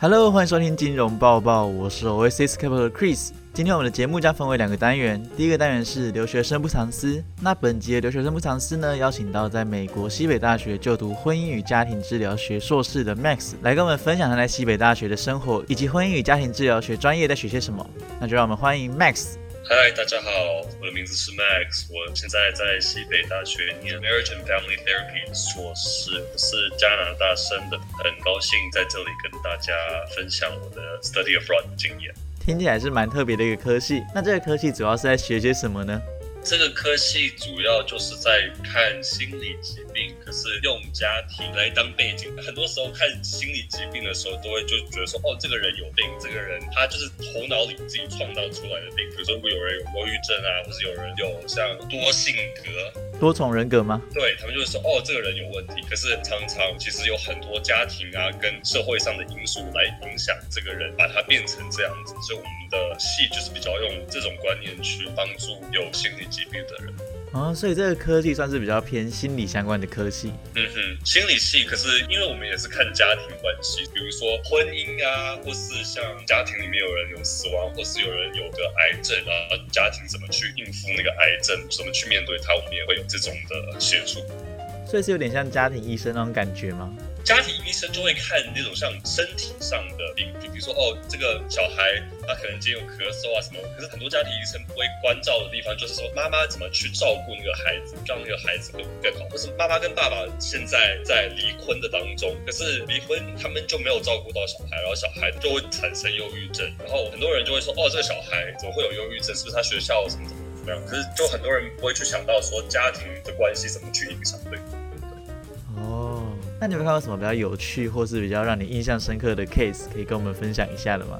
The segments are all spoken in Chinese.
Hello，欢迎收听金融报报，我是 Oasis Capital 的 Chris。今天我们的节目将分为两个单元，第一个单元是留学生不藏私。那本集的留学生不藏私呢，邀请到在美国西北大学就读婚姻与家庭治疗学硕士的 Max 来跟我们分享他在西北大学的生活，以及婚姻与家庭治疗学专业在学些什么。那就让我们欢迎 Max。嗨，大家好，我的名字是 Max，我现在在西北大学念 Marriage and Family Therapy 硕士，我是加拿大生的，很高兴在这里跟大家分享我的 Study abroad 经验。听起来是蛮特别的一个科系，那这个科系主要是在学些什么呢？这个科系主要就是在看心理疾病，可是用家庭来当背景。很多时候看心理疾病的时候，都会就觉得说，哦，这个人有病，这个人他就是头脑里自己创造出来的病。比如说，如果有人有忧郁症啊，或是有人有像多性格、多重人格吗？对他们就是说，哦，这个人有问题。可是常常其实有很多家庭啊，跟社会上的因素来影响这个人，把他变成这样子。所以我们的戏就是比较用这种观念去帮助有心理。疾病的人哦，所以这个科技算是比较偏心理相关的科技。嗯哼，心理系，可是因为我们也是看家庭关系，比如说婚姻啊，或是像家庭里面有人有死亡，或是有人有个癌症啊，家庭怎么去应付那个癌症，怎么去面对它，我们也会有这种的协助。所以是有点像家庭医生那种感觉吗？家庭医生就会看那种像身体上的病，就比如说哦，这个小孩他可能今天有咳嗽啊什么。可是很多家庭医生不会关照的地方，就是说妈妈怎么去照顾那个孩子，让那个孩子更更好。或是妈妈跟爸爸现在在离婚的当中，可是离婚他们就没有照顾到小孩，然后小孩就会产生忧郁症。然后很多人就会说哦，这个小孩怎么会有忧郁症？是不是他学校什么怎么怎么样？可是就很多人不会去想到说家庭的关系怎么去影响对。方你有看到什么比较有趣，或是比较让你印象深刻的 case，可以跟我们分享一下的吗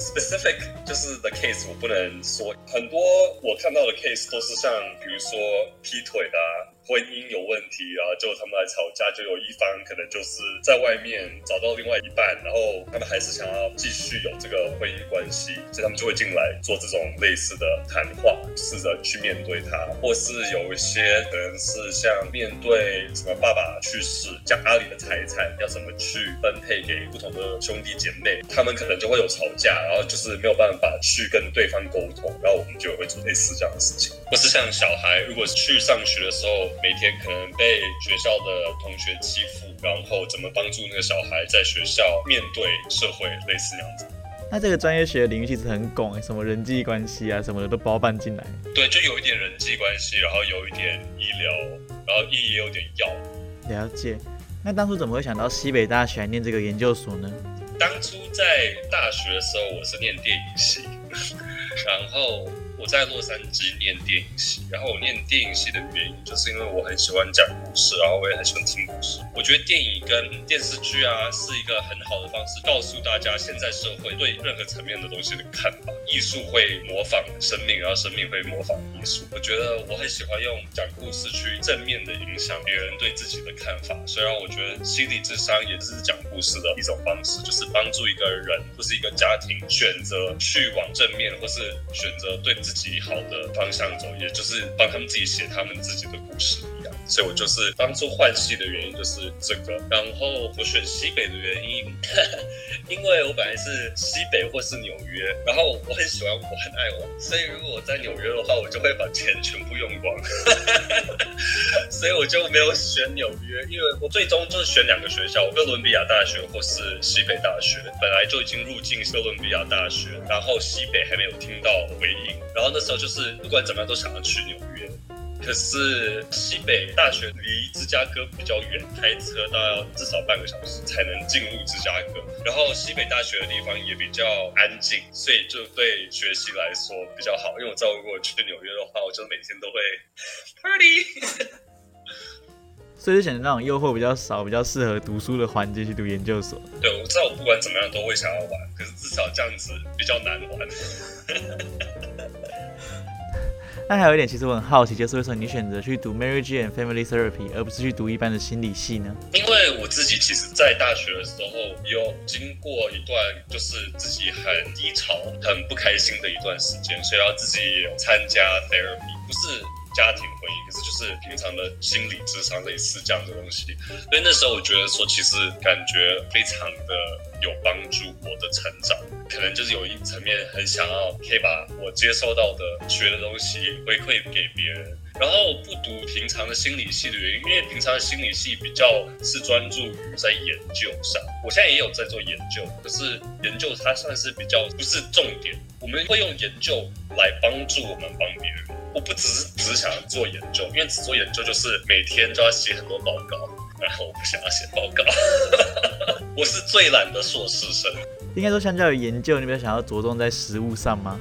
？Specific 就是 the case，我不能说很多。我看到的 case 都是像，比如说劈腿的。婚姻有问题啊，就他们来吵架，就有一方可能就是在外面找到另外一半，然后他们还是想要继续有这个婚姻关系，所以他们就会进来做这种类似的谈话，试着去面对他，或是有一些可能是像面对什么爸爸去世，家里的财产要怎么去分配给不同的兄弟姐妹，他们可能就会有吵架，然后就是没有办法去跟对方沟通，然后我们就会做类似这样的事情，或是像小孩如果去上学的时候。每天可能被学校的同学欺负，然后怎么帮助那个小孩在学校面对社会，类似那样子。那这个专业学的领域其实很广，什么人际关系啊什么的都包办进来。对，就有一点人际关系，然后有一点医疗，然后医也有点药。了解。那当初怎么会想到西北大学念这个研究所呢？当初在大学的时候，我是念电影系，然后。我在洛杉矶念电影系，然后我念电影系的原因，就是因为我很喜欢讲故事，然后我也很喜欢听故事。我觉得电影跟电视剧啊，是一个很好的方式，告诉大家现在社会对任何层面的东西的看法。艺术会模仿生命，然后生命会模仿艺术。我觉得我很喜欢用讲故事去正面的影响别人对自己的看法。虽然我觉得心理智商也是讲故事的一种方式，就是帮助一个人或是一个家庭选择去往正面，或是选择对自。己好的方向走，也就是帮他们自己写他们自己的故事。所以我就是当初换系的原因就是这个。然后我选西北的原因，因为我本来是西北或是纽约，然后我很喜欢，我很爱玩，所以如果我在纽约的话，我就会把钱全部用光。所以我就没有选纽约，因为我最终就是选两个学校：哥伦比亚大学或是西北大学。本来就已经入境哥伦比亚大学，然后西北还没有听到回应。然后那时候就是不管怎么样都想要去纽约，可是西北大学离芝加哥比较远，开车都要至少半个小时才能进入芝加哥。然后西北大学的地方也比较安静，所以就对学习来说比较好。因为我知道如果去纽约的话，我就每天都会 party，所以就选择那种诱惑比较少、比较适合读书的环境去读研究所。对，我知道我不管怎么样都会想要玩，可是至少这样子比较难玩。那还有一点，其实我很好奇，就是为什么你选择去读 Marriage and Family Therapy，而不是去读一般的心理系呢？因为我自己其实，在大学的时候有经过一段就是自己很低潮、很不开心的一段时间，所以要自己有参加 therapy，不是。家庭婚姻，可是就是平常的心理智商类似这样的东西。所以那时候我觉得说，其实感觉非常的有帮助我的成长，可能就是有一层面很想要可以把我接受到的学的东西回馈给别人。然后不读平常的心理系的原因，因为平常的心理系比较是专注于在研究上。我现在也有在做研究，可是研究它算是比较不是重点。我们会用研究来帮助我们帮别人。我不只是只是想做研究，因为只做研究就是每天都要写很多报告，然后我不想要写报告。我是最懒的硕士生。应该说，相较于研究，你比较想要着重在实物上吗？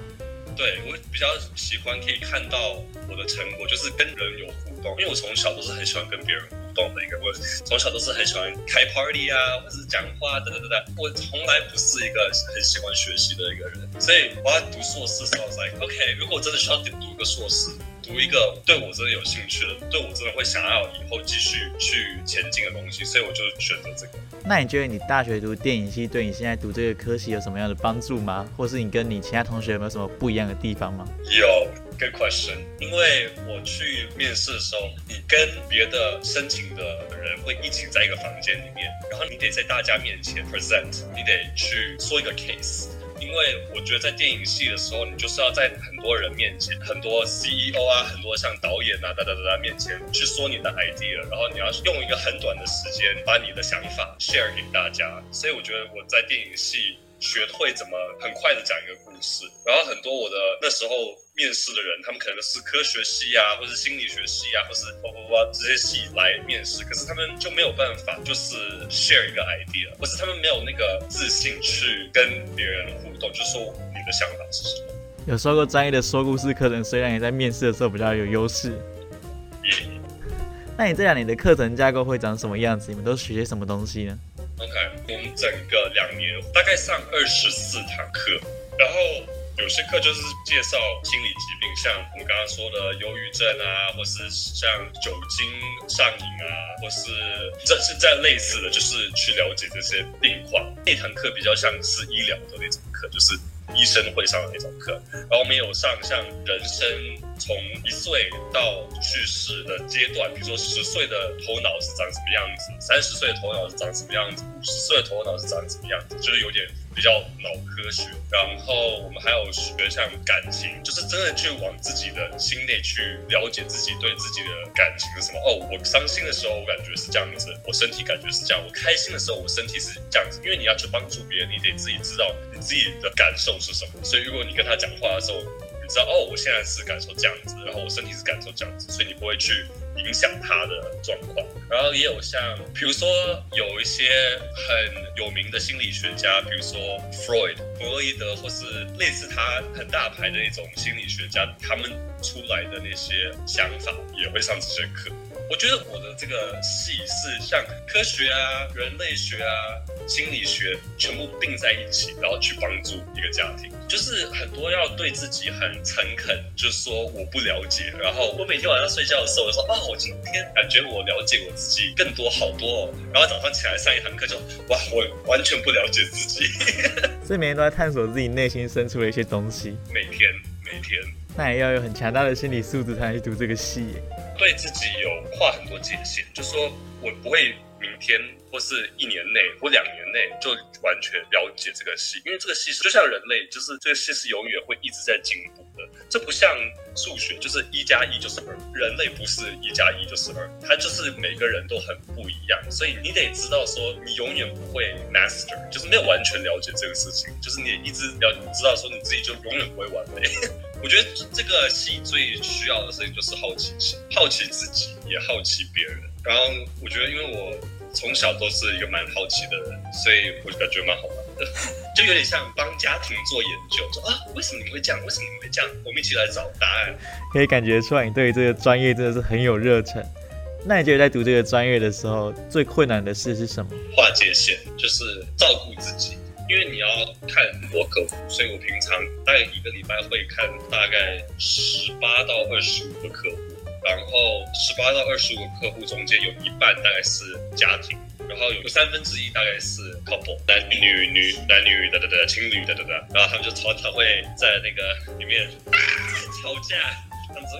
对我比较喜欢可以看到我的成果，就是跟人有互动，因为我从小都是很喜欢跟别人互动的一个，我从小都是很喜欢开 party 啊，或者是讲话等等等等。我从来不是一个很喜欢学习的一个人，所以我要读硕士时候才 OK。如果我真的需要读一个硕士。读一个对我真的有兴趣的，对我真的会想要以后继续去前进的东西，所以我就选择这个。那你觉得你大学读电影系对你现在读这个科系有什么样的帮助吗？或是你跟你其他同学有没有什么不一样的地方吗？有，good question。因为我去面试的时候，你跟别的申请的人会一起在一个房间里面，然后你得在大家面前 present，你得去说一个 case。因为我觉得在电影系的时候，你就是要在很多人面前，很多 CEO 啊，很多像导演啊，哒哒哒哒面前去说你的 idea，然后你要用一个很短的时间把你的想法 share 给大家。所以我觉得我在电影系。学会怎么很快的讲一个故事，然后很多我的那时候面试的人，他们可能是科学系啊，或是心理学系啊，或是哇哇哇这些系来面试，可是他们就没有办法，就是 share 一个 idea，或是他们没有那个自信去跟别人互动，就是说你的想法是什么。有受过专业的说故事课程，虽然你在面试的时候比较有优势。那你这两年的课程架构会长什么样子？你们都学些什么东西呢？OK，我们整个两年大概上二十四堂课，然后有些课就是介绍心理疾病，像我们刚刚说的忧郁症啊，或是像酒精上瘾啊，或是这是在类似的就是去了解这些病况。那堂课比较像是医疗的那种课，就是。医生会上的那种课，然后我们有上像人生从一岁到去世的阶段，比如说十岁的头脑是长什么样子，三十岁的头脑是长什么样子，五十岁的头脑是长什么样子，就是有点。比较脑科学，然后我们还有学像感情，就是真的去往自己的心内去了解自己对自己的感情是什么。哦，我伤心的时候我感觉是这样子，我身体感觉是这样；我开心的时候我身体是这样子。因为你要去帮助别人，你得自己知道你自己的感受是什么。所以如果你跟他讲话的时候，你知道哦，我现在是感受这样子，然后我身体是感受这样子，所以你不会去。影响他的状况，然后也有像，比如说有一些很有名的心理学家，比如说 Freud 弗洛伊德，或是类似他很大牌的那种心理学家，他们出来的那些想法也会上这些课。我觉得我的这个系是像科学啊、人类学啊、心理学全部并在一起，然后去帮助一个家庭。就是很多要对自己很诚恳，就是说我不了解。然后我每天晚上睡觉的时候，我说啊，我今天感觉我了解我自己更多好多。哦。然后早上起来上一堂课就哇，我完全不了解自己。所以每天都在探索自己内心深处的一些东西。每天每天，那也要有很强大的心理素质才能去读这个系。对自己有画很多界限，就说我不会明天或是一年内或两年内就完全了解这个戏，因为这个戏是就像人类，就是这个戏是永远会一直在进步的。这不像数学，就是一加一就是二，人类不是一加一就是二，它就是每个人都很不一样。所以你得知道说，你永远不会 master，就是没有完全了解这个事情，就是你一直要知道说你自己就永远不会完美。我觉得这个戏最需要的事情就是好奇心，好奇自己，也好奇别人。然后我觉得，因为我从小都是一个蛮好奇的人，所以我就感觉蛮好玩的，就有点像帮家庭做研究，说啊，为什么你会这样？为什么你会这样？我们一起来找答案。可以感觉出来，你对这个专业真的是很有热忱。那你觉得在读这个专业的时候，最困难的事是什么？划界线，就是照顾自己。因为你要看很多客户，所以我平常大概一个礼拜会看大概十八到二十五个客户，然后十八到二十五个客户中间有一半大概是家庭，然后有个三分之一大概是 couple 男女女男女的的的情侣的的的，然后他们就常常会在那个里面吵架。这样子，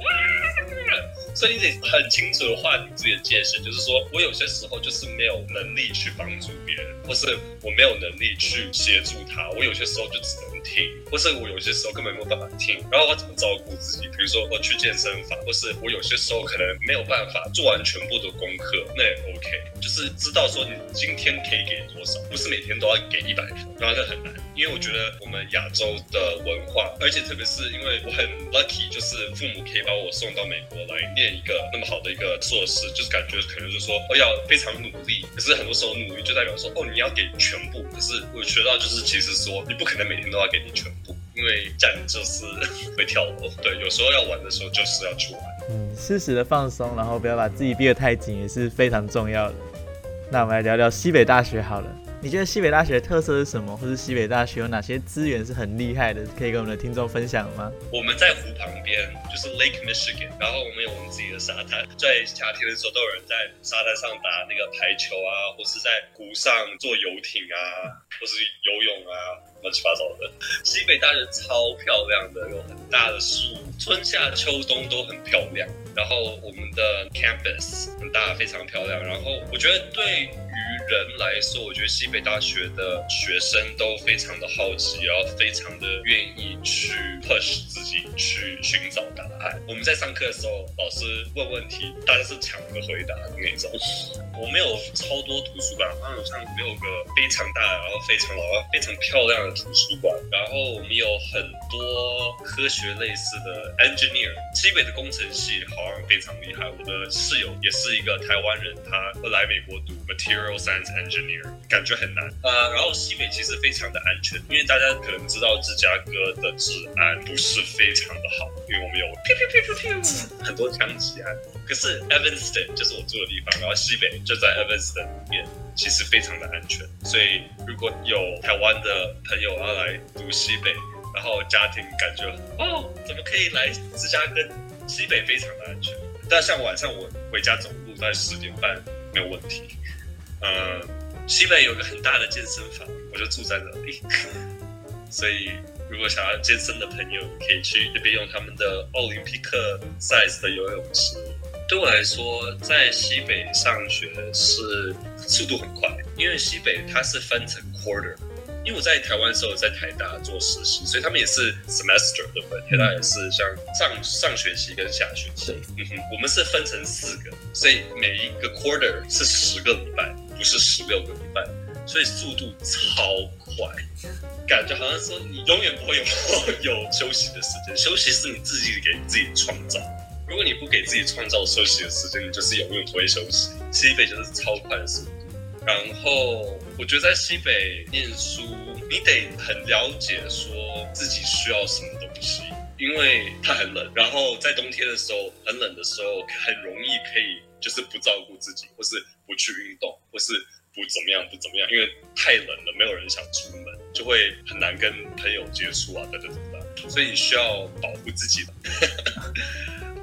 所以你得很清楚的划定自己的界限，就是说我有些时候就是没有能力去帮助别人，或是我没有能力去协助他，我有些时候就只能听，或是我有些时候根本没有办法听，然后我怎么照顾自己？比如说我去健身房，或是我有些时候可能没有办法做完全部的功课，那也 OK，就是知道说你今天可以给多少，不是每天都要给一百分，然后这很难，因为我觉得我们亚洲的文化，而且特别是因为我很 lucky，就是父母可以把我送到美国来念一个那么好的一个硕士，就是感觉可能就是说哦要非常努力，可是很多时候努力就代表说哦你要给全部，可是我学到就是其实说你不可能每天都要给你全部，因为这样就是 会跳楼。对，有时候要玩的时候就是要去玩。嗯，适时的放松，然后不要把自己逼得太紧，也是非常重要的。那我们来聊聊西北大学好了。你觉得西北大学的特色是什么？或是西北大学有哪些资源是很厉害的？可以跟我们的听众分享吗？我们在湖旁边，就是 Lake Michigan，然后我们有我们自己的沙滩，在夏天的时候都有人在沙滩上打那个排球啊，或是在湖上坐游艇啊，或是游泳啊，乱七八糟的。西北大学超漂亮的，有很大的树，春夏秋冬都很漂亮。然后我们的 campus 很大，非常漂亮。然后我觉得对人来说，我觉得西北大学的学生都非常的好奇，然后非常的愿意去 push 自己去寻找答案。我们在上课的时候，老师问问题，大家是抢着回答的那种。我们有超多图书馆，好像有像六个非常大，然后非常老、非常漂亮的图书馆。然后我们有很多科学类似的 engineer，西北的工程系好像非常厉害。我的室友也是一个台湾人，他来美国读 material science engineer，感觉很难。呃，然后西北其实非常的安全，因为大家可能知道芝加哥的治安不是非常的好，因为我们有很多枪击案。可是 Evanston 就是我住的地方，然后西北就在 Evanston 里面，其实非常的安全。所以如果有台湾的朋友要来读西北，然后家庭感觉哦，怎么可以来芝加哥？西北非常的安全。但像晚上我回家走路，在十点半没有问题。嗯，西北有个很大的健身房，我就住在那里。所以如果想要健身的朋友，可以去那边用他们的奥林匹克 size 的游泳池。对我来说，在西北上学是速度很快，因为西北它是分成 quarter。因为我在台湾的时候在台大做实习，所以他们也是 semester 对不对？台大也是像上上学期跟下学期。嗯哼，我们是分成四个，所以每一个 quarter 是十个礼拜，不是十六个礼拜，所以速度超快，感觉好像说你永远不会有 有休息的时间，休息是你自己给自己创造。如果你不给自己创造休息的时间，你就是永远不会休息。西北就是超快的速度，然后我觉得在西北念书，你得很了解说自己需要什么东西，因为它很冷。然后在冬天的时候，很冷的时候，很容易可以就是不照顾自己，或是不去运动，或是不怎么样不怎么样，因为太冷了，没有人想出门，就会很难跟朋友接触啊，等等等等。所以你需要保护自己的。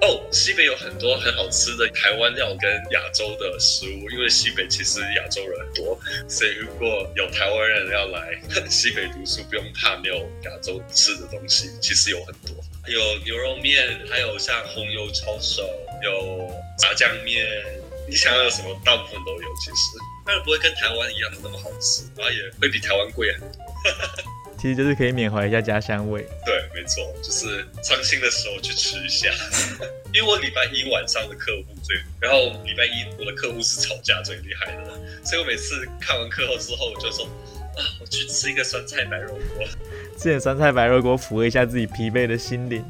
哦，西北有很多很好吃的台湾料跟亚洲的食物，因为西北其实亚洲人很多，所以如果有台湾人要来西北读书，不用怕没有亚洲吃的东西，其实有很多，有牛肉面，还有像红油抄手，有炸酱面，你想要有什么，大部分都有。其实，当然不会跟台湾一样的那么好吃，然后也会比台湾贵很多。其实就是可以缅怀一下家乡味。对，没错，就是伤心的时候去吃一下。因为我礼拜一晚上的客户最，然后礼拜一我的客户是吵架最厉害的，所以我每次看完课后之后，我就说啊，我去吃一个酸菜白肉锅，吃点酸菜白肉锅抚慰一下自己疲惫的心灵。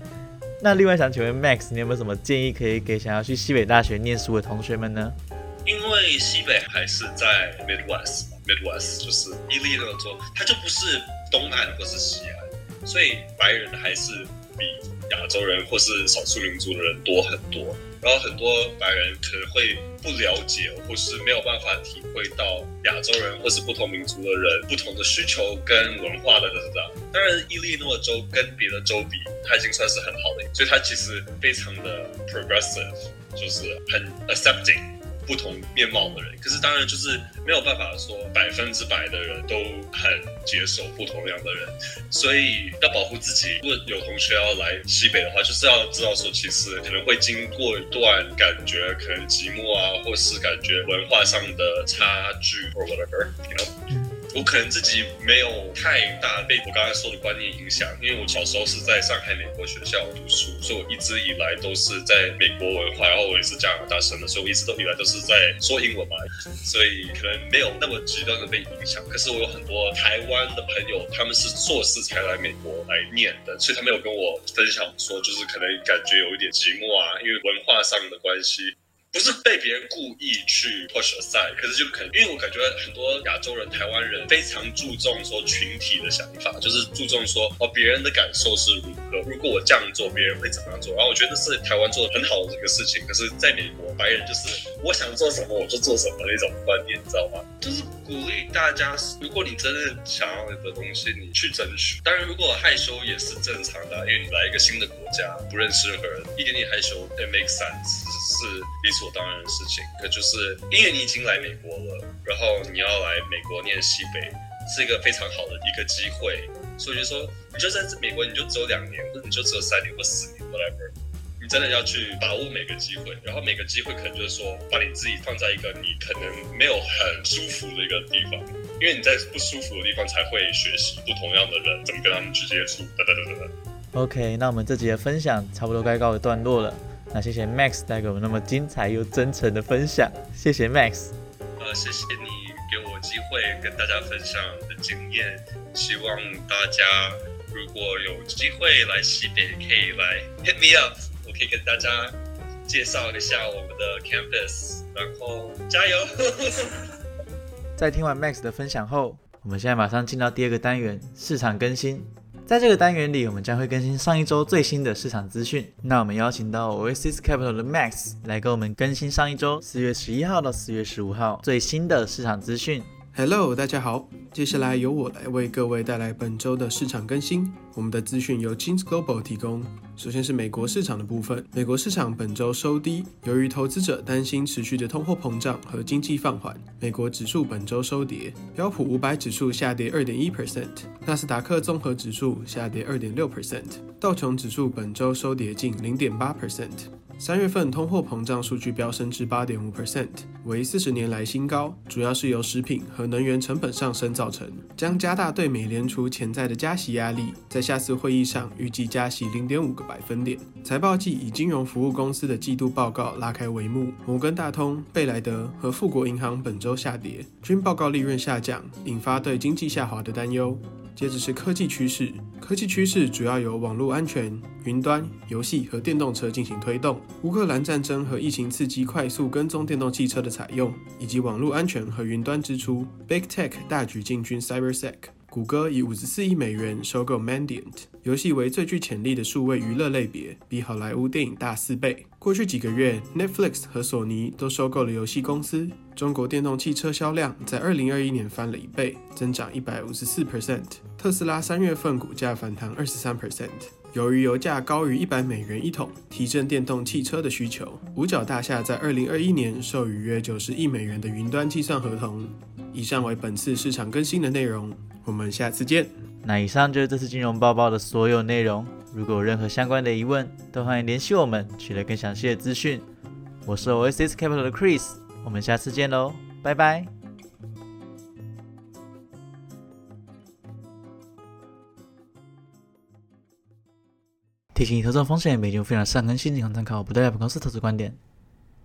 那另外想请问 Max，你有没有什么建议可以给想要去西北大学念书的同学们呢？因为西北还是在 Midwest，Midwest 就是伊利诺州，它就不是东岸或是西岸，所以白人还是比亚洲人或是少数民族的人多很多。然后很多白人可能会不了解，或是没有办法体会到亚洲人或是不同民族的人不同的需求跟文化的等等。当然，伊利诺州跟别的州比，它已经算是很好的，所以它其实非常的 progressive，就是很 accepting。不同面貌的人。可是当然就是没有办法说百分之百的人都很接受不同样的人，所以要保护自己。如果有同学要来西北的话，就是要知道说，其实可能会经过一段感觉可能寂寞啊，或是感觉文化上的差距，or whatever，you know。我可能自己没有太大被我刚才说的观念影响，因为我小时候是在上海美国学校读书，所以我一直以来都是在美国文化，然后我也是加拿大生的，所以我一直都以来都是在说英文嘛，所以可能没有那么极端的被影响。可是我有很多台湾的朋友，他们是硕士才来美国来念的，所以他们有跟我分享说，就是可能感觉有一点寂寞啊，因为文化上的关系。不是被别人故意去 push aside，可是就可能，因为我感觉很多亚洲人、台湾人非常注重说群体的想法，就是注重说哦别人的感受是如何，如果我这样做，别人会怎么样做。然后我觉得是台湾做的很好的这个事情，可是在美国，白人就是我想做什么我就做什么那种观念，你知道吗？就是鼓励大家，如果你真的想要的东西，你去争取。当然，如果害羞也是正常的，因为你来一个新的国家，不认识任何人，一点点害羞，it makes sense，是所当然的事情。可就是因为你已经来美国了，然后你要来美国念西北，是一个非常好的一个机会。所以就说，你就在美国，你就只有两年，或者你就只有三年或四年，whatever 你。真的要去把握每个机会，然后每个机会可能就是说，把你自己放在一个你可能没有很舒服的一个地方，因为你在不舒服的地方才会学习不同样的人怎么跟他们去接触。等等等等。OK，那我们这集的分享差不多该告一段落了。那谢谢 Max 带给我们那么精彩又真诚的分享，谢谢 Max。呃，谢谢你给我机会跟大家分享的经验，希望大家如果有机会来西北，可以来 hit me up 我。可以跟大家介绍一下我们的 campus，然后加油！在听完 Max 的分享后，我们现在马上进到第二个单元——市场更新。在这个单元里，我们将会更新上一周最新的市场资讯。那我们邀请到 Oasis Capital 的 Max 来给我们更新上一周四月十一号到四月十五号最新的市场资讯。Hello，大家好。接下来由我来为各位带来本周的市场更新。我们的资讯由 Jeans Global 提供。首先是美国市场的部分，美国市场本周收低，由于投资者担心持续的通货膨胀和经济放缓，美国指数本周收跌。标普五百指数下跌二点一 percent，纳斯达克综合指数下跌二点六 percent，道琼指数本周收跌近零点八 percent。三月份通货膨胀数据飙升至八点五 percent，为四十年来新高，主要是由食品和能源成本上升造成，将加大对美联储潜在的加息压力。在下次会议上预计加息零点五个百分点。财报季以金融服务公司的季度报告拉开帷幕，摩根大通、贝莱德和富国银行本周下跌，均报告利润下降，引发对经济下滑的担忧。接着是科技趋势，科技趋势主要由网络安全、云端、游戏和电动车进行推动。乌克兰战争和疫情刺激快速跟踪电动汽车的采用，以及网络安全和云端支出。Big Tech 大举进军 CyberSec。谷歌以五十四亿美元收购 Mandiant，游戏为最具潜力的数位娱乐类别，比好莱坞电影大四倍。过去几个月，Netflix 和索尼都收购了游戏公司。中国电动汽车销量在二零二一年翻了一倍，增长一百五十四 percent。特斯拉三月份股价反弹二十三 percent，由于油价高于一百美元一桶，提振电动汽车的需求。五角大厦在二零二一年授予约九十亿美元的云端计算合同。以上为本次市场更新的内容。我们下次见。那以上就是这次金融报报的所有内容。如果有任何相关的疑问，都欢迎联系我们，取得更详细的资讯。我是 Oasis Capital 的 Chris，我们下次见喽，拜拜。提醒你：投资风险，每节非常善更新，仅供参考，不代表公司投资观点。